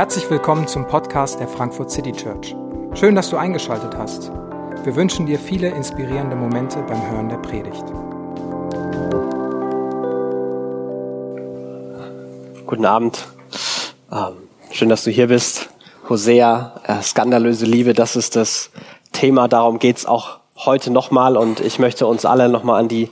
Herzlich willkommen zum Podcast der Frankfurt City Church. Schön, dass du eingeschaltet hast. Wir wünschen dir viele inspirierende Momente beim Hören der Predigt. Guten Abend. Ähm, schön, dass du hier bist. Hosea, äh, skandalöse Liebe, das ist das Thema. Darum geht's auch heute nochmal. Und ich möchte uns alle nochmal an die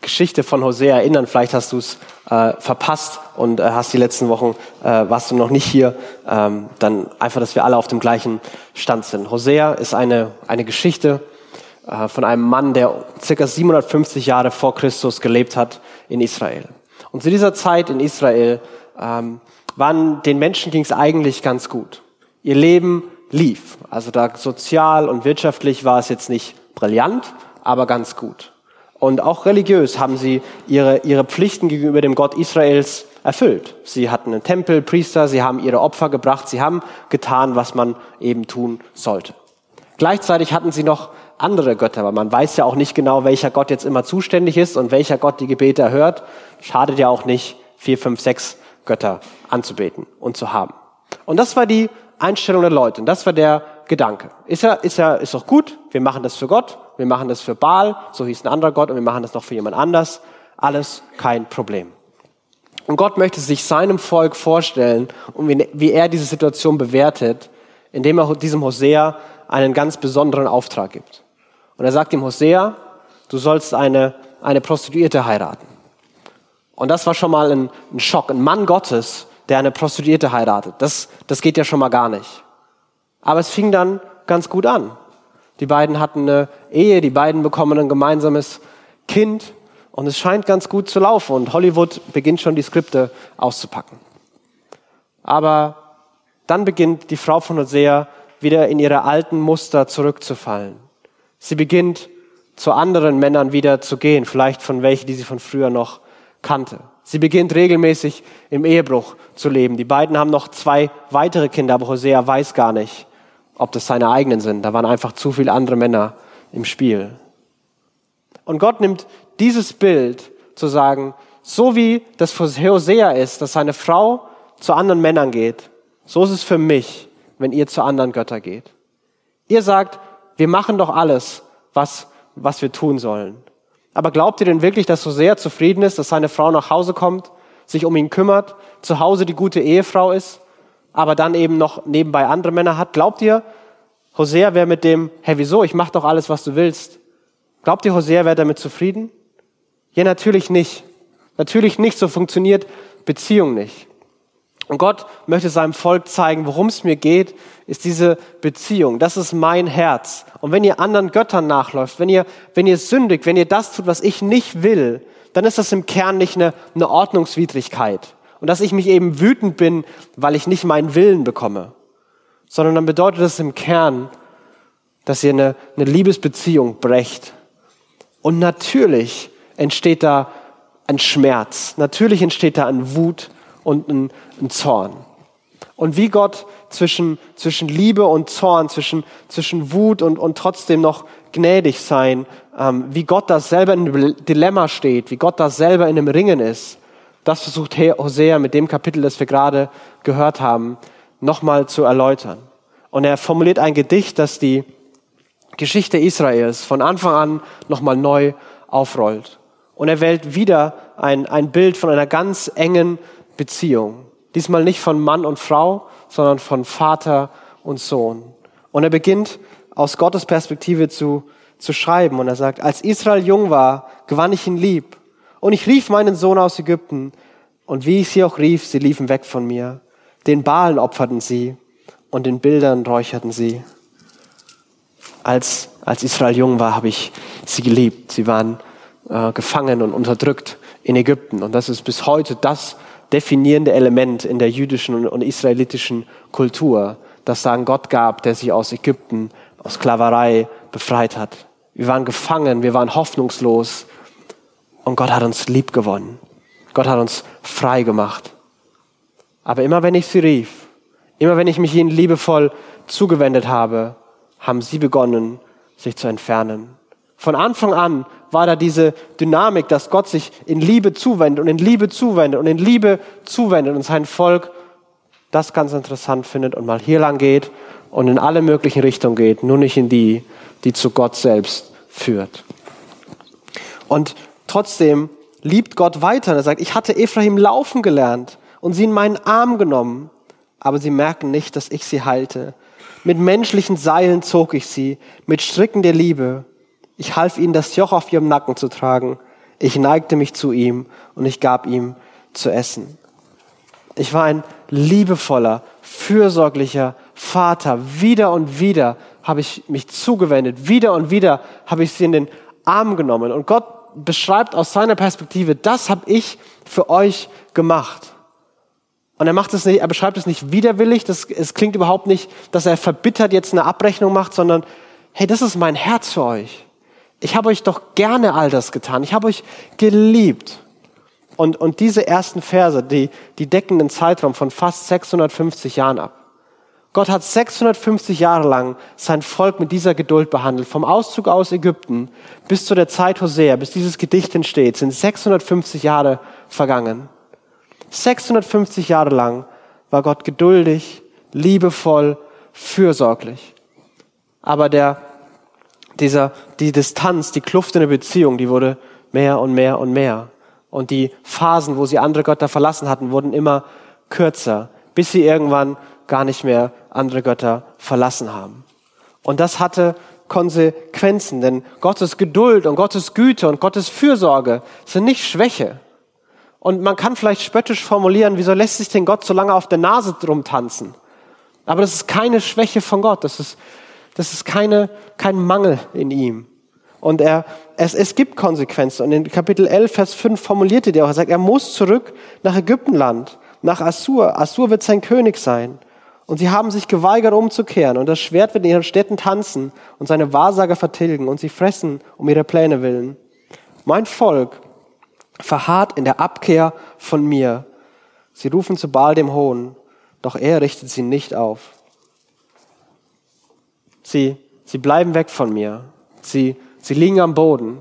Geschichte von Hosea erinnern. Vielleicht hast du es äh, verpasst und äh, hast die letzten Wochen, äh, warst du noch nicht hier. Ähm, dann einfach, dass wir alle auf dem gleichen Stand sind. Hosea ist eine, eine Geschichte äh, von einem Mann, der circa 750 Jahre vor Christus gelebt hat in Israel. Und zu dieser Zeit in Israel ähm, waren den Menschen ging es eigentlich ganz gut. Ihr Leben lief. Also da sozial und wirtschaftlich war es jetzt nicht brillant, aber ganz gut. Und auch religiös haben sie ihre, ihre Pflichten gegenüber dem Gott Israels erfüllt. Sie hatten einen Tempel, Priester, sie haben ihre Opfer gebracht, sie haben getan, was man eben tun sollte. Gleichzeitig hatten sie noch andere Götter, weil man weiß ja auch nicht genau, welcher Gott jetzt immer zuständig ist und welcher Gott die Gebete erhört. Schadet ja auch nicht, vier, fünf, sechs Götter anzubeten und zu haben. Und das war die Einstellung der Leute und das war der Gedanke. Ist ja, ist ja, ist doch gut, wir machen das für Gott, wir machen das für Baal, so hieß ein anderer Gott, und wir machen das noch für jemand anders. Alles kein Problem. Und Gott möchte sich seinem Volk vorstellen und wie, er diese Situation bewertet, indem er diesem Hosea einen ganz besonderen Auftrag gibt. Und er sagt ihm, Hosea, du sollst eine, eine Prostituierte heiraten. Und das war schon mal ein, ein Schock. Ein Mann Gottes, der eine Prostituierte heiratet. Das, das geht ja schon mal gar nicht. Aber es fing dann ganz gut an. Die beiden hatten eine Ehe, die beiden bekommen ein gemeinsames Kind und es scheint ganz gut zu laufen und Hollywood beginnt schon die Skripte auszupacken. Aber dann beginnt die Frau von Hosea wieder in ihre alten Muster zurückzufallen. Sie beginnt zu anderen Männern wieder zu gehen, vielleicht von welchen, die sie von früher noch kannte. Sie beginnt regelmäßig im Ehebruch zu leben. Die beiden haben noch zwei weitere Kinder, aber Hosea weiß gar nicht, ob das seine eigenen sind. Da waren einfach zu viele andere Männer im Spiel. Und Gott nimmt dieses Bild zu sagen, so wie das für Hosea ist, dass seine Frau zu anderen Männern geht, so ist es für mich, wenn ihr zu anderen Göttern geht. Ihr sagt, wir machen doch alles, was, was wir tun sollen. Aber glaubt ihr denn wirklich, dass Hosea zufrieden ist, dass seine Frau nach Hause kommt, sich um ihn kümmert, zu Hause die gute Ehefrau ist aber dann eben noch nebenbei andere Männer hat. Glaubt ihr, Hosea wäre mit dem, hey, wieso, ich mach doch alles, was du willst. Glaubt ihr, Hosea wäre damit zufrieden? Ja, natürlich nicht. Natürlich nicht, so funktioniert Beziehung nicht. Und Gott möchte seinem Volk zeigen, worum es mir geht, ist diese Beziehung. Das ist mein Herz. Und wenn ihr anderen Göttern nachläuft, wenn ihr, wenn ihr sündigt, wenn ihr das tut, was ich nicht will, dann ist das im Kern nicht eine, eine Ordnungswidrigkeit und dass ich mich eben wütend bin, weil ich nicht meinen Willen bekomme, sondern dann bedeutet das im Kern, dass ihr eine, eine Liebesbeziehung brecht. Und natürlich entsteht da ein Schmerz, natürlich entsteht da ein Wut und ein, ein Zorn. Und wie Gott zwischen, zwischen Liebe und Zorn, zwischen, zwischen Wut und, und trotzdem noch gnädig sein, ähm, wie Gott da selber in einem Dilemma steht, wie Gott da selber in einem Ringen ist, das versucht Hosea mit dem Kapitel, das wir gerade gehört haben, nochmal zu erläutern. Und er formuliert ein Gedicht, das die Geschichte Israels von Anfang an nochmal neu aufrollt. Und er wählt wieder ein, ein Bild von einer ganz engen Beziehung. Diesmal nicht von Mann und Frau, sondern von Vater und Sohn. Und er beginnt aus Gottes Perspektive zu, zu schreiben. Und er sagt, als Israel jung war, gewann ich ihn lieb. Und ich rief meinen Sohn aus Ägypten. Und wie ich sie auch rief, sie liefen weg von mir. Den Balen opferten sie und den Bildern räucherten sie. Als, als Israel jung war, habe ich sie geliebt. Sie waren äh, gefangen und unterdrückt in Ägypten. Und das ist bis heute das definierende Element in der jüdischen und israelitischen Kultur, das sagen Gott gab, der sie aus Ägypten, aus Sklaverei befreit hat. Wir waren gefangen, wir waren hoffnungslos, und Gott hat uns lieb gewonnen. Gott hat uns frei gemacht. Aber immer wenn ich sie rief, immer wenn ich mich ihnen liebevoll zugewendet habe, haben sie begonnen, sich zu entfernen. Von Anfang an war da diese Dynamik, dass Gott sich in Liebe zuwendet und in Liebe zuwendet und in Liebe zuwendet und sein Volk das ganz interessant findet und mal hier lang geht und in alle möglichen Richtungen geht, nur nicht in die, die zu Gott selbst führt. Und trotzdem liebt Gott weiter. Er sagt, ich hatte Ephraim laufen gelernt und sie in meinen Arm genommen, aber sie merken nicht, dass ich sie halte. Mit menschlichen Seilen zog ich sie, mit Stricken der Liebe. Ich half ihnen, das Joch auf ihrem Nacken zu tragen. Ich neigte mich zu ihm und ich gab ihm zu essen. Ich war ein liebevoller, fürsorglicher Vater. Wieder und wieder habe ich mich zugewendet. Wieder und wieder habe ich sie in den Arm genommen. Und Gott beschreibt aus seiner Perspektive, das habe ich für euch gemacht. Und er macht es nicht, er beschreibt es nicht widerwillig. Das, es klingt überhaupt nicht, dass er verbittert jetzt eine Abrechnung macht, sondern hey, das ist mein Herz für euch. Ich habe euch doch gerne all das getan. Ich habe euch geliebt. Und, und diese ersten Verse, die, die decken den Zeitraum von fast 650 Jahren ab. Gott hat 650 Jahre lang sein Volk mit dieser Geduld behandelt. Vom Auszug aus Ägypten bis zu der Zeit Hosea, bis dieses Gedicht entsteht, sind 650 Jahre vergangen. 650 Jahre lang war Gott geduldig, liebevoll, fürsorglich. Aber der, dieser, die Distanz, die Kluft in der Beziehung, die wurde mehr und mehr und mehr. Und die Phasen, wo sie andere Götter verlassen hatten, wurden immer kürzer, bis sie irgendwann gar nicht mehr andere Götter verlassen haben. Und das hatte Konsequenzen, denn Gottes Geduld und Gottes Güte und Gottes Fürsorge sind nicht Schwäche. Und man kann vielleicht spöttisch formulieren, wieso lässt sich denn Gott so lange auf der Nase drum tanzen? Aber das ist keine Schwäche von Gott, das ist, das ist keine, kein Mangel in ihm. Und er, es, es gibt Konsequenzen. Und in Kapitel 11, Vers 5 formulierte der auch, er sagt, er muss zurück nach Ägyptenland, nach Assur. Assur wird sein König sein. Und sie haben sich geweigert, umzukehren. Und das Schwert wird in ihren Städten tanzen und seine Wahrsager vertilgen. Und sie fressen um ihre Pläne willen. Mein Volk verharrt in der Abkehr von mir. Sie rufen zu Baal dem Hohn, doch er richtet sie nicht auf. Sie, sie bleiben weg von mir. Sie, sie liegen am Boden.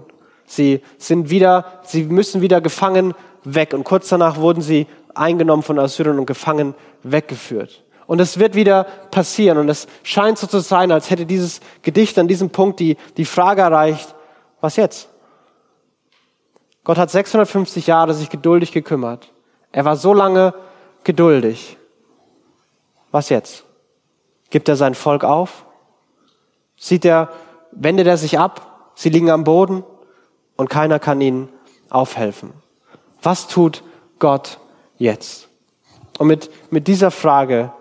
Sie sind wieder, sie müssen wieder gefangen weg. Und kurz danach wurden sie eingenommen von Assyrern und gefangen weggeführt. Und es wird wieder passieren. Und es scheint so zu sein, als hätte dieses Gedicht an diesem Punkt die, die Frage erreicht, was jetzt? Gott hat 650 Jahre sich geduldig gekümmert. Er war so lange geduldig. Was jetzt? Gibt er sein Volk auf? Sieht er, wendet er sich ab? Sie liegen am Boden und keiner kann ihnen aufhelfen. Was tut Gott jetzt? Und mit, mit dieser Frage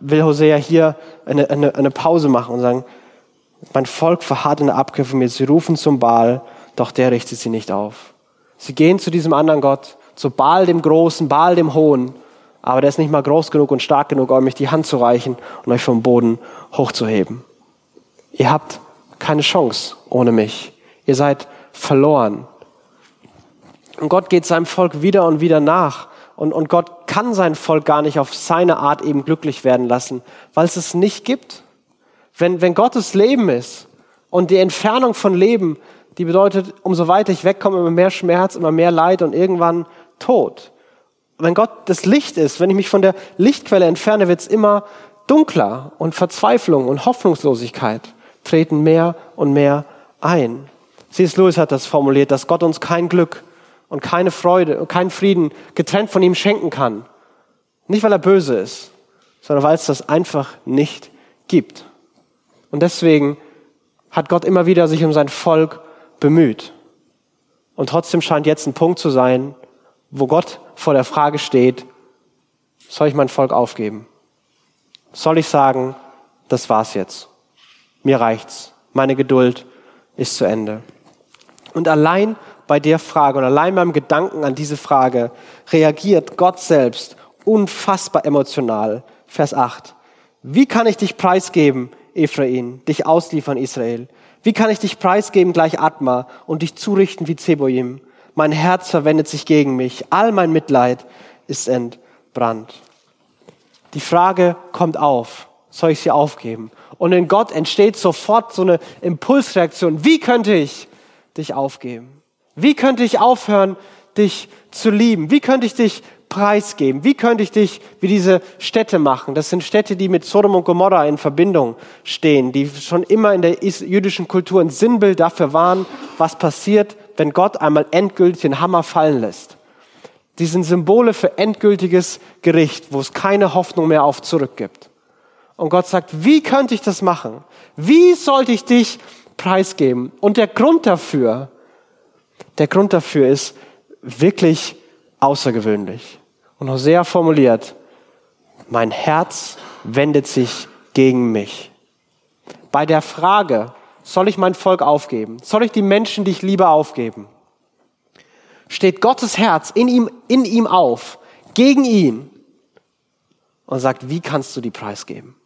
will Hosea hier eine, eine, eine Pause machen und sagen, mein Volk verharrt in der Abkehr von mir. Sie rufen zum Baal, doch der richtet sie nicht auf. Sie gehen zu diesem anderen Gott, zu Baal dem Großen, Baal dem Hohen, aber der ist nicht mal groß genug und stark genug, um euch die Hand zu reichen und euch vom Boden hochzuheben. Ihr habt keine Chance ohne mich. Ihr seid verloren. Und Gott geht seinem Volk wieder und wieder nach und, und Gott kann sein Volk gar nicht auf seine Art eben glücklich werden lassen, weil es es nicht gibt. Wenn, wenn Gottes Leben ist und die Entfernung von Leben, die bedeutet, umso weiter ich wegkomme, immer mehr Schmerz, immer mehr Leid und irgendwann Tod. Wenn Gott das Licht ist, wenn ich mich von der Lichtquelle entferne, wird es immer dunkler und Verzweiflung und Hoffnungslosigkeit treten mehr und mehr ein. C.S. Lewis hat das formuliert, dass Gott uns kein Glück und keine Freude und keinen Frieden getrennt von ihm schenken kann. Nicht, weil er böse ist, sondern weil es das einfach nicht gibt. Und deswegen hat Gott immer wieder sich um sein Volk bemüht. Und trotzdem scheint jetzt ein Punkt zu sein, wo Gott vor der Frage steht, soll ich mein Volk aufgeben? Soll ich sagen, das war's jetzt? Mir reicht's. Meine Geduld ist zu Ende. Und allein bei der Frage und allein beim Gedanken an diese Frage reagiert Gott selbst unfassbar emotional. Vers 8. Wie kann ich dich preisgeben, Ephraim, dich ausliefern, Israel? Wie kann ich dich preisgeben gleich Atma und dich zurichten wie Zeboim? Mein Herz verwendet sich gegen mich. All mein Mitleid ist entbrannt. Die Frage kommt auf. Soll ich sie aufgeben? Und in Gott entsteht sofort so eine Impulsreaktion. Wie könnte ich dich aufgeben? Wie könnte ich aufhören, dich zu lieben? Wie könnte ich dich preisgeben? Wie könnte ich dich wie diese Städte machen? Das sind Städte, die mit Sodom und Gomorra in Verbindung stehen, die schon immer in der jüdischen Kultur ein Sinnbild dafür waren, was passiert, wenn Gott einmal endgültig den Hammer fallen lässt. Die sind Symbole für endgültiges Gericht, wo es keine Hoffnung mehr auf zurück gibt. Und Gott sagt, wie könnte ich das machen? Wie sollte ich dich preisgeben? Und der Grund dafür, der Grund dafür ist wirklich außergewöhnlich. Und Hosea formuliert, mein Herz wendet sich gegen mich. Bei der Frage, soll ich mein Volk aufgeben? Soll ich die Menschen, die ich liebe, aufgeben? Steht Gottes Herz in ihm, in ihm auf, gegen ihn und sagt, wie kannst du die preisgeben?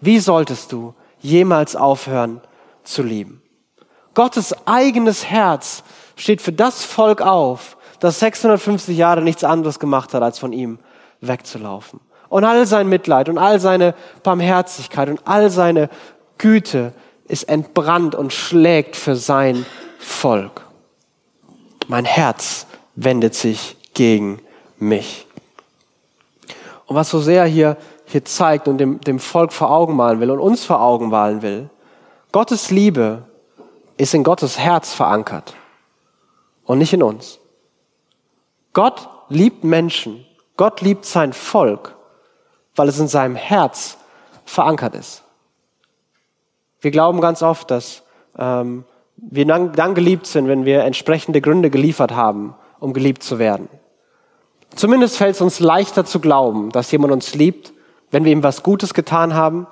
Wie solltest du jemals aufhören zu lieben? Gottes eigenes Herz steht für das Volk auf, das 650 Jahre nichts anderes gemacht hat, als von ihm wegzulaufen. Und all sein Mitleid und all seine Barmherzigkeit und all seine Güte ist entbrannt und schlägt für sein Volk. Mein Herz wendet sich gegen mich. Und was so sehr hier hier zeigt und dem, dem Volk vor Augen malen will und uns vor Augen malen will. Gottes Liebe ist in Gottes Herz verankert und nicht in uns. Gott liebt Menschen, Gott liebt sein Volk, weil es in seinem Herz verankert ist. Wir glauben ganz oft, dass ähm, wir dann, dann geliebt sind, wenn wir entsprechende Gründe geliefert haben, um geliebt zu werden. Zumindest fällt es uns leichter zu glauben, dass jemand uns liebt, wenn wir ihm was Gutes getan haben,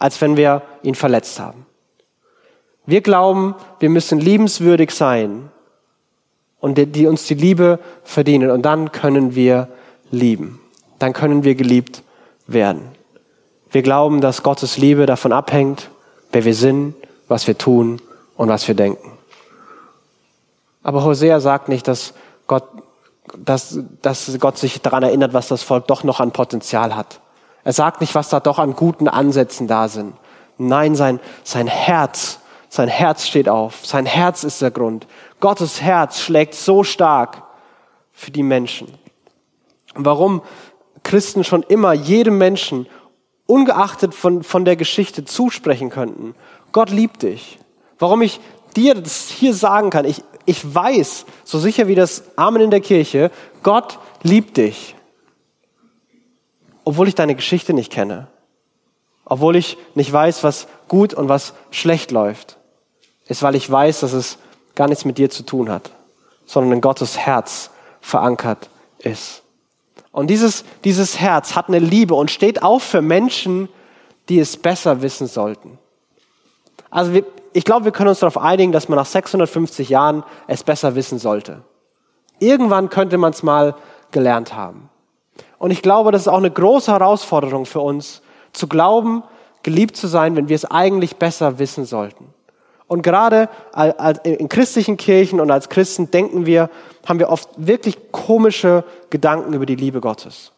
als wenn wir ihn verletzt haben. Wir glauben, wir müssen liebenswürdig sein und die, die uns die Liebe verdienen und dann können wir lieben. Dann können wir geliebt werden. Wir glauben, dass Gottes Liebe davon abhängt, wer wir sind, was wir tun und was wir denken. Aber Hosea sagt nicht, dass Gott, dass, dass Gott sich daran erinnert, was das Volk doch noch an Potenzial hat. Er sagt nicht, was da doch an guten Ansätzen da sind. Nein, sein, sein Herz, sein Herz steht auf. Sein Herz ist der Grund. Gottes Herz schlägt so stark für die Menschen. warum Christen schon immer jedem Menschen, ungeachtet von, von der Geschichte, zusprechen könnten. Gott liebt dich. Warum ich dir das hier sagen kann. Ich, ich weiß, so sicher wie das Amen in der Kirche, Gott liebt dich obwohl ich deine Geschichte nicht kenne, obwohl ich nicht weiß, was gut und was schlecht läuft, ist, weil ich weiß, dass es gar nichts mit dir zu tun hat, sondern in Gottes Herz verankert ist. Und dieses, dieses Herz hat eine Liebe und steht auf für Menschen, die es besser wissen sollten. Also wir, ich glaube, wir können uns darauf einigen, dass man nach 650 Jahren es besser wissen sollte. Irgendwann könnte man es mal gelernt haben. Und ich glaube, das ist auch eine große Herausforderung für uns, zu glauben, geliebt zu sein, wenn wir es eigentlich besser wissen sollten. Und gerade in christlichen Kirchen und als Christen denken wir, haben wir oft wirklich komische Gedanken über die Liebe Gottes.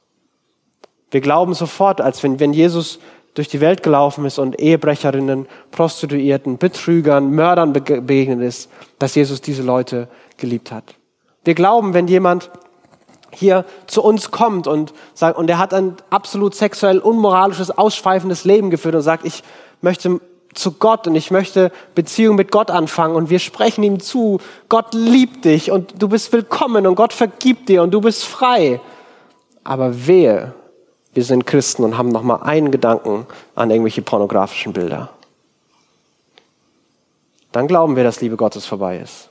Wir glauben sofort, als wenn, wenn Jesus durch die Welt gelaufen ist und Ehebrecherinnen, Prostituierten, Betrügern, Mördern begegnet ist, dass Jesus diese Leute geliebt hat. Wir glauben, wenn jemand hier zu uns kommt und sagt, und er hat ein absolut sexuell unmoralisches, ausschweifendes Leben geführt und sagt, ich möchte zu Gott und ich möchte Beziehung mit Gott anfangen und wir sprechen ihm zu, Gott liebt dich und du bist willkommen und Gott vergibt dir und du bist frei. Aber wehe, wir sind Christen und haben noch mal einen Gedanken an irgendwelche pornografischen Bilder. Dann glauben wir, dass Liebe Gottes vorbei ist.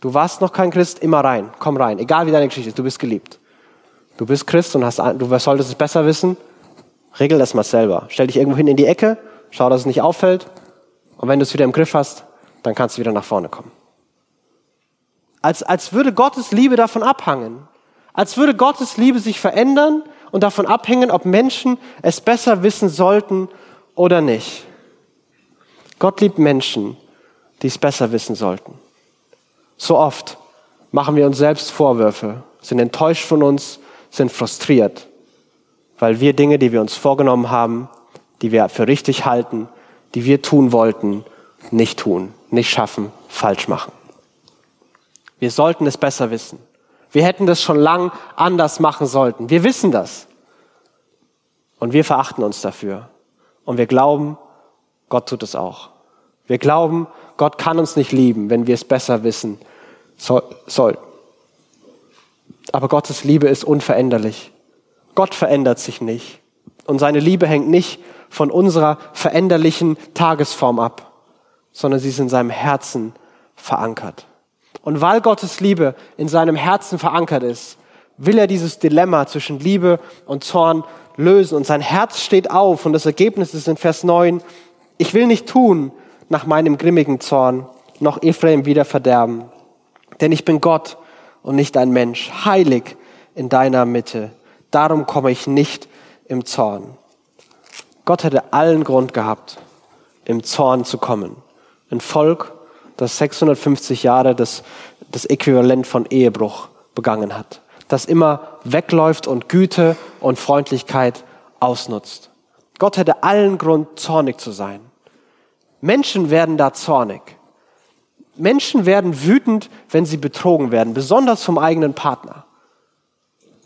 Du warst noch kein Christ, immer rein. Komm rein. Egal wie deine Geschichte ist, du bist geliebt. Du bist Christ und hast, du solltest es besser wissen. Regel das mal selber. Stell dich irgendwo hin in die Ecke, schau, dass es nicht auffällt. Und wenn du es wieder im Griff hast, dann kannst du wieder nach vorne kommen. Als, als würde Gottes Liebe davon abhangen. Als würde Gottes Liebe sich verändern und davon abhängen, ob Menschen es besser wissen sollten oder nicht. Gott liebt Menschen, die es besser wissen sollten. So oft machen wir uns selbst Vorwürfe, sind enttäuscht von uns, sind frustriert, weil wir Dinge, die wir uns vorgenommen haben, die wir für richtig halten, die wir tun wollten, nicht tun, nicht schaffen, falsch machen. Wir sollten es besser wissen. Wir hätten das schon lang anders machen sollten. Wir wissen das. Und wir verachten uns dafür. Und wir glauben, Gott tut es auch. Wir glauben, Gott kann uns nicht lieben, wenn wir es besser wissen soll. Aber Gottes Liebe ist unveränderlich. Gott verändert sich nicht. Und seine Liebe hängt nicht von unserer veränderlichen Tagesform ab, sondern sie ist in seinem Herzen verankert. Und weil Gottes Liebe in seinem Herzen verankert ist, will er dieses Dilemma zwischen Liebe und Zorn lösen. Und sein Herz steht auf und das Ergebnis ist in Vers 9, ich will nicht tun nach meinem grimmigen Zorn, noch Ephraim wieder verderben. Denn ich bin Gott und nicht ein Mensch, heilig in deiner Mitte. Darum komme ich nicht im Zorn. Gott hätte allen Grund gehabt, im Zorn zu kommen. Ein Volk, das 650 Jahre das, das Äquivalent von Ehebruch begangen hat, das immer wegläuft und Güte und Freundlichkeit ausnutzt. Gott hätte allen Grund, zornig zu sein. Menschen werden da zornig. Menschen werden wütend, wenn sie betrogen werden, besonders vom eigenen Partner.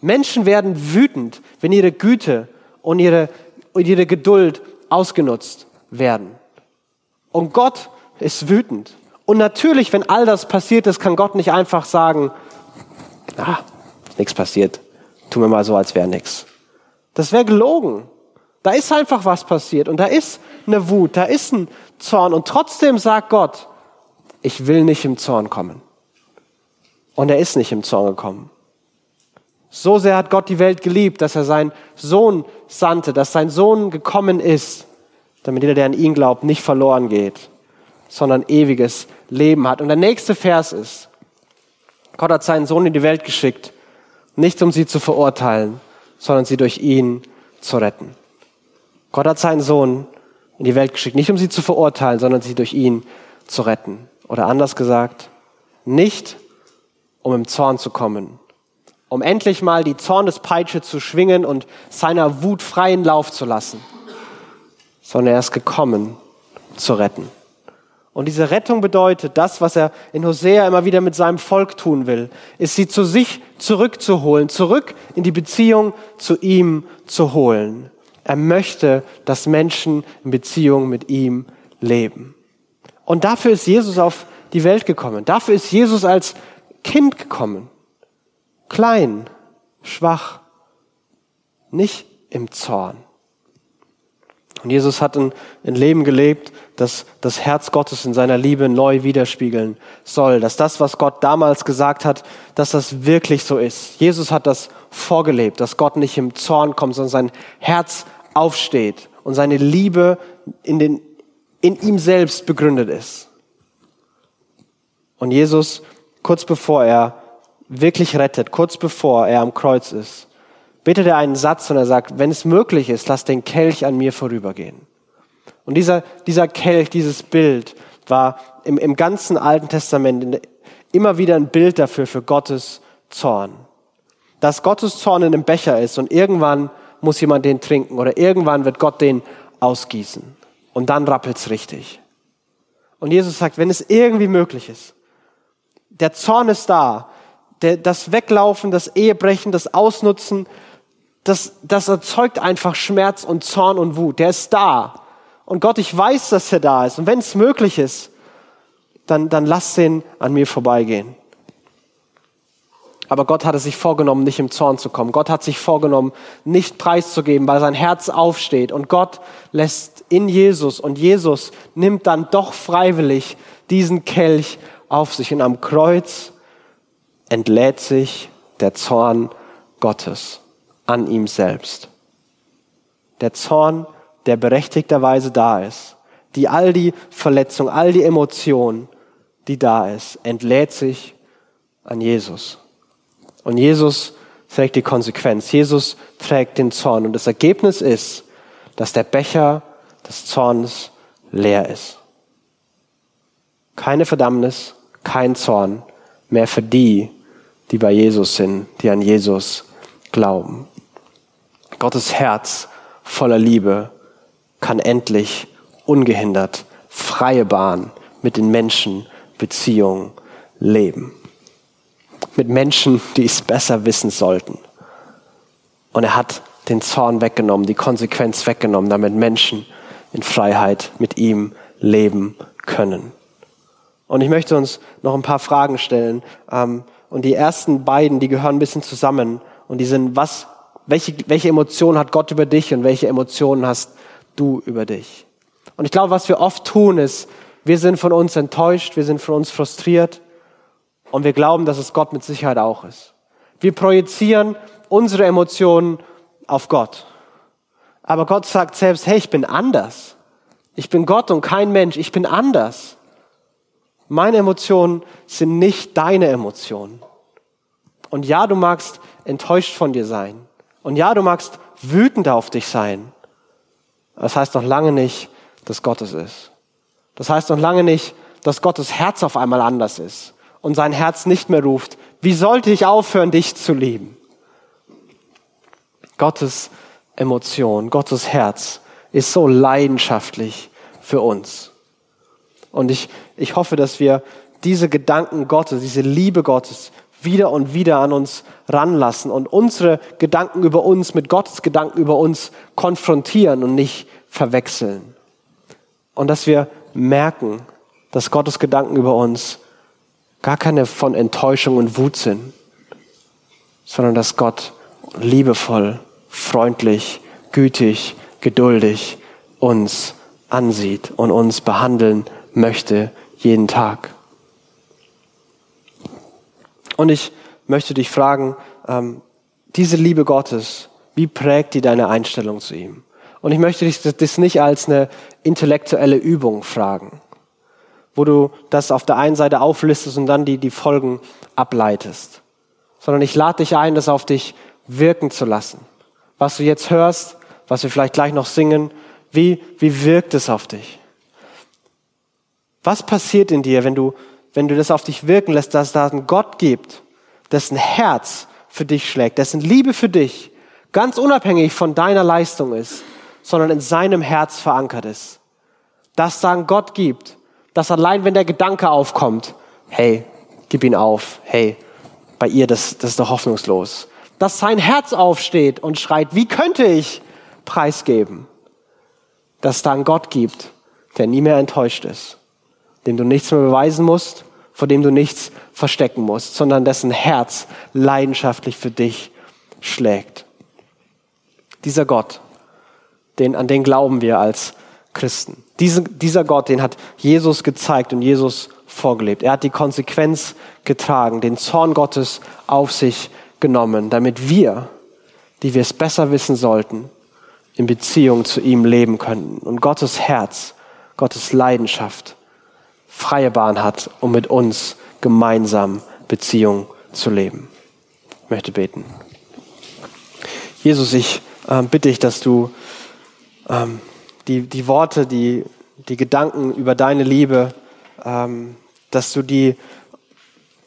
Menschen werden wütend, wenn ihre Güte und ihre und ihre Geduld ausgenutzt werden. Und Gott ist wütend. Und natürlich, wenn all das passiert ist, kann Gott nicht einfach sagen, ah, nichts passiert, tun wir mal so, als wäre nichts. Das wäre gelogen. Da ist einfach was passiert und da ist eine Wut, da ist ein Zorn und trotzdem sagt Gott, ich will nicht im Zorn kommen. Und er ist nicht im Zorn gekommen. So sehr hat Gott die Welt geliebt, dass er seinen Sohn sandte, dass sein Sohn gekommen ist, damit jeder, der an ihn glaubt, nicht verloren geht, sondern ewiges Leben hat. Und der nächste Vers ist, Gott hat seinen Sohn in die Welt geschickt, nicht um sie zu verurteilen, sondern sie durch ihn zu retten. Gott hat seinen Sohn in die Welt geschickt, nicht um sie zu verurteilen, sondern sie durch ihn zu retten. Oder anders gesagt, nicht um im Zorn zu kommen, um endlich mal die Zornespeitsche zu schwingen und seiner Wut freien Lauf zu lassen, sondern er ist gekommen, zu retten. Und diese Rettung bedeutet, das, was er in Hosea immer wieder mit seinem Volk tun will, ist sie zu sich zurückzuholen, zurück in die Beziehung zu ihm zu holen. Er möchte, dass Menschen in Beziehung mit ihm leben. Und dafür ist Jesus auf die Welt gekommen. Dafür ist Jesus als Kind gekommen klein, schwach, nicht im Zorn. Und Jesus hat ein, ein, Leben gelebt, das das Herz Gottes in seiner Liebe neu widerspiegeln soll. Dass das, was Gott damals gesagt hat, dass das wirklich so ist. Jesus hat das vorgelebt, dass Gott nicht im Zorn kommt, sondern sein Herz aufsteht und seine Liebe in, den, in ihm selbst begründet ist. Und Jesus, kurz bevor er wirklich rettet, kurz bevor er am Kreuz ist, bittet er einen Satz und er sagt, wenn es möglich ist, lass den Kelch an mir vorübergehen. Und dieser, dieser Kelch, dieses Bild war im, im ganzen Alten Testament immer wieder ein Bild dafür, für Gottes Zorn. Dass Gottes Zorn in einem Becher ist und irgendwann muss jemand den trinken oder irgendwann wird Gott den ausgießen. Und dann rappelt's richtig. Und Jesus sagt, wenn es irgendwie möglich ist, der Zorn ist da, der, das Weglaufen, das Ehebrechen, das Ausnutzen, das, das erzeugt einfach Schmerz und Zorn und Wut. Der ist da. Und Gott, ich weiß, dass er da ist. Und wenn es möglich ist, dann, dann lass den an mir vorbeigehen. Aber Gott hatte sich vorgenommen, nicht im Zorn zu kommen. Gott hat sich vorgenommen, nicht preiszugeben, weil sein Herz aufsteht. Und Gott lässt in Jesus und Jesus nimmt dann doch freiwillig diesen Kelch auf sich. Und am Kreuz entlädt sich der Zorn Gottes an ihm selbst. Der Zorn, der berechtigterweise da ist, die all die Verletzung, all die Emotion, die da ist, entlädt sich an Jesus. Und Jesus trägt die Konsequenz. Jesus trägt den Zorn. Und das Ergebnis ist, dass der Becher des Zorns leer ist. Keine Verdammnis, kein Zorn mehr für die, die bei Jesus sind, die an Jesus glauben. Gottes Herz voller Liebe kann endlich ungehindert freie Bahn mit den Menschen Beziehungen leben. mit Menschen, die es besser wissen sollten. Und er hat den Zorn weggenommen, die Konsequenz weggenommen, damit Menschen in Freiheit mit ihm leben können. Und ich möchte uns noch ein paar Fragen stellen. Ähm, und die ersten beiden, die gehören ein bisschen zusammen. Und die sind, was, welche, welche Emotionen hat Gott über dich und welche Emotionen hast du über dich? Und ich glaube, was wir oft tun, ist, wir sind von uns enttäuscht, wir sind von uns frustriert und wir glauben, dass es Gott mit Sicherheit auch ist. Wir projizieren unsere Emotionen auf Gott. Aber Gott sagt selbst, hey, ich bin anders. Ich bin Gott und kein Mensch. Ich bin anders. Meine Emotionen sind nicht deine Emotionen. Und ja, du magst enttäuscht von dir sein. Und ja, du magst wütend auf dich sein. Das heißt noch lange nicht, dass Gott es ist. Das heißt noch lange nicht, dass Gottes Herz auf einmal anders ist und sein Herz nicht mehr ruft, wie sollte ich aufhören, dich zu lieben? Gottes Emotion, Gottes Herz ist so leidenschaftlich für uns. Und ich, ich hoffe, dass wir diese Gedanken Gottes, diese Liebe Gottes wieder und wieder an uns ranlassen und unsere Gedanken über uns mit Gottes Gedanken über uns konfrontieren und nicht verwechseln. Und dass wir merken, dass Gottes Gedanken über uns gar keine von Enttäuschung und Wut sind, sondern dass Gott liebevoll, freundlich, gütig, geduldig uns ansieht und uns behandeln möchte jeden Tag. Und ich möchte dich fragen, ähm, diese Liebe Gottes, wie prägt die deine Einstellung zu ihm? Und ich möchte dich das nicht als eine intellektuelle Übung fragen, wo du das auf der einen Seite auflistest und dann die, die Folgen ableitest, sondern ich lade dich ein, das auf dich wirken zu lassen. Was du jetzt hörst, was wir vielleicht gleich noch singen, wie, wie wirkt es auf dich? Was passiert in dir, wenn du, wenn du das auf dich wirken lässt, dass es da einen Gott gibt, dessen Herz für dich schlägt, dessen Liebe für dich ganz unabhängig von deiner Leistung ist, sondern in seinem Herz verankert ist. Dass da einen Gott gibt, dass allein wenn der Gedanke aufkommt, hey, gib ihn auf, hey, bei ihr, das, das ist doch hoffnungslos. Dass sein Herz aufsteht und schreit, wie könnte ich preisgeben? Dass da einen Gott gibt, der nie mehr enttäuscht ist, dem du nichts mehr beweisen musst, vor dem du nichts verstecken musst, sondern dessen Herz leidenschaftlich für dich schlägt. Dieser Gott, den, an den glauben wir als Christen. Diese, dieser Gott, den hat Jesus gezeigt und Jesus vorgelebt. Er hat die Konsequenz getragen, den Zorn Gottes auf sich genommen, damit wir, die wir es besser wissen sollten, in Beziehung zu ihm leben können und Gottes Herz, Gottes Leidenschaft freie Bahn hat, um mit uns gemeinsam Beziehung zu leben. Ich möchte beten. Jesus, ich äh, bitte dich, dass du ähm, die, die Worte, die, die Gedanken über deine Liebe, ähm, dass du die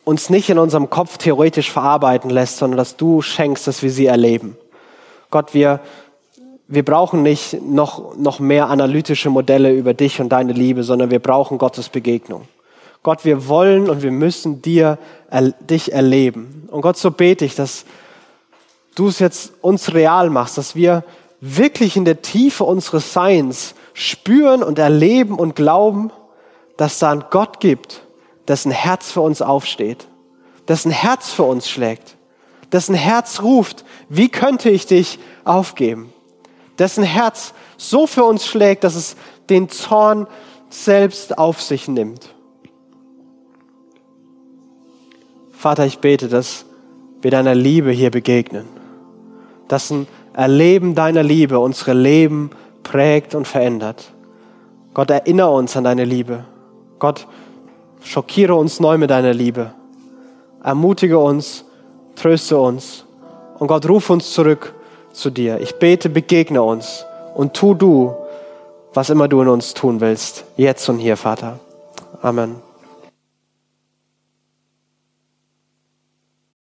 uns nicht in unserem Kopf theoretisch verarbeiten lässt, sondern dass du schenkst, dass wir sie erleben. Gott, wir, wir brauchen nicht noch, noch mehr analytische Modelle über dich und deine Liebe, sondern wir brauchen Gottes Begegnung. Gott, wir wollen und wir müssen dir, er, dich erleben. Und Gott, so bete ich, dass du es jetzt uns real machst, dass wir wirklich in der Tiefe unseres Seins spüren und erleben und glauben, dass da einen Gott gibt, dessen Herz für uns aufsteht, dessen Herz für uns schlägt, dessen Herz ruft, wie könnte ich dich aufgeben, dessen Herz so für uns schlägt, dass es den Zorn selbst auf sich nimmt. Vater, ich bete, dass wir deiner Liebe hier begegnen, dass ein Erleben deiner Liebe unsere Leben prägt und verändert. Gott, erinnere uns an deine Liebe. Gott, schockiere uns neu mit deiner Liebe. Ermutige uns, tröste uns. Und Gott, ruf uns zurück zu dir. Ich bete, begegne uns und tu du, was immer du in uns tun willst. Jetzt und hier, Vater. Amen.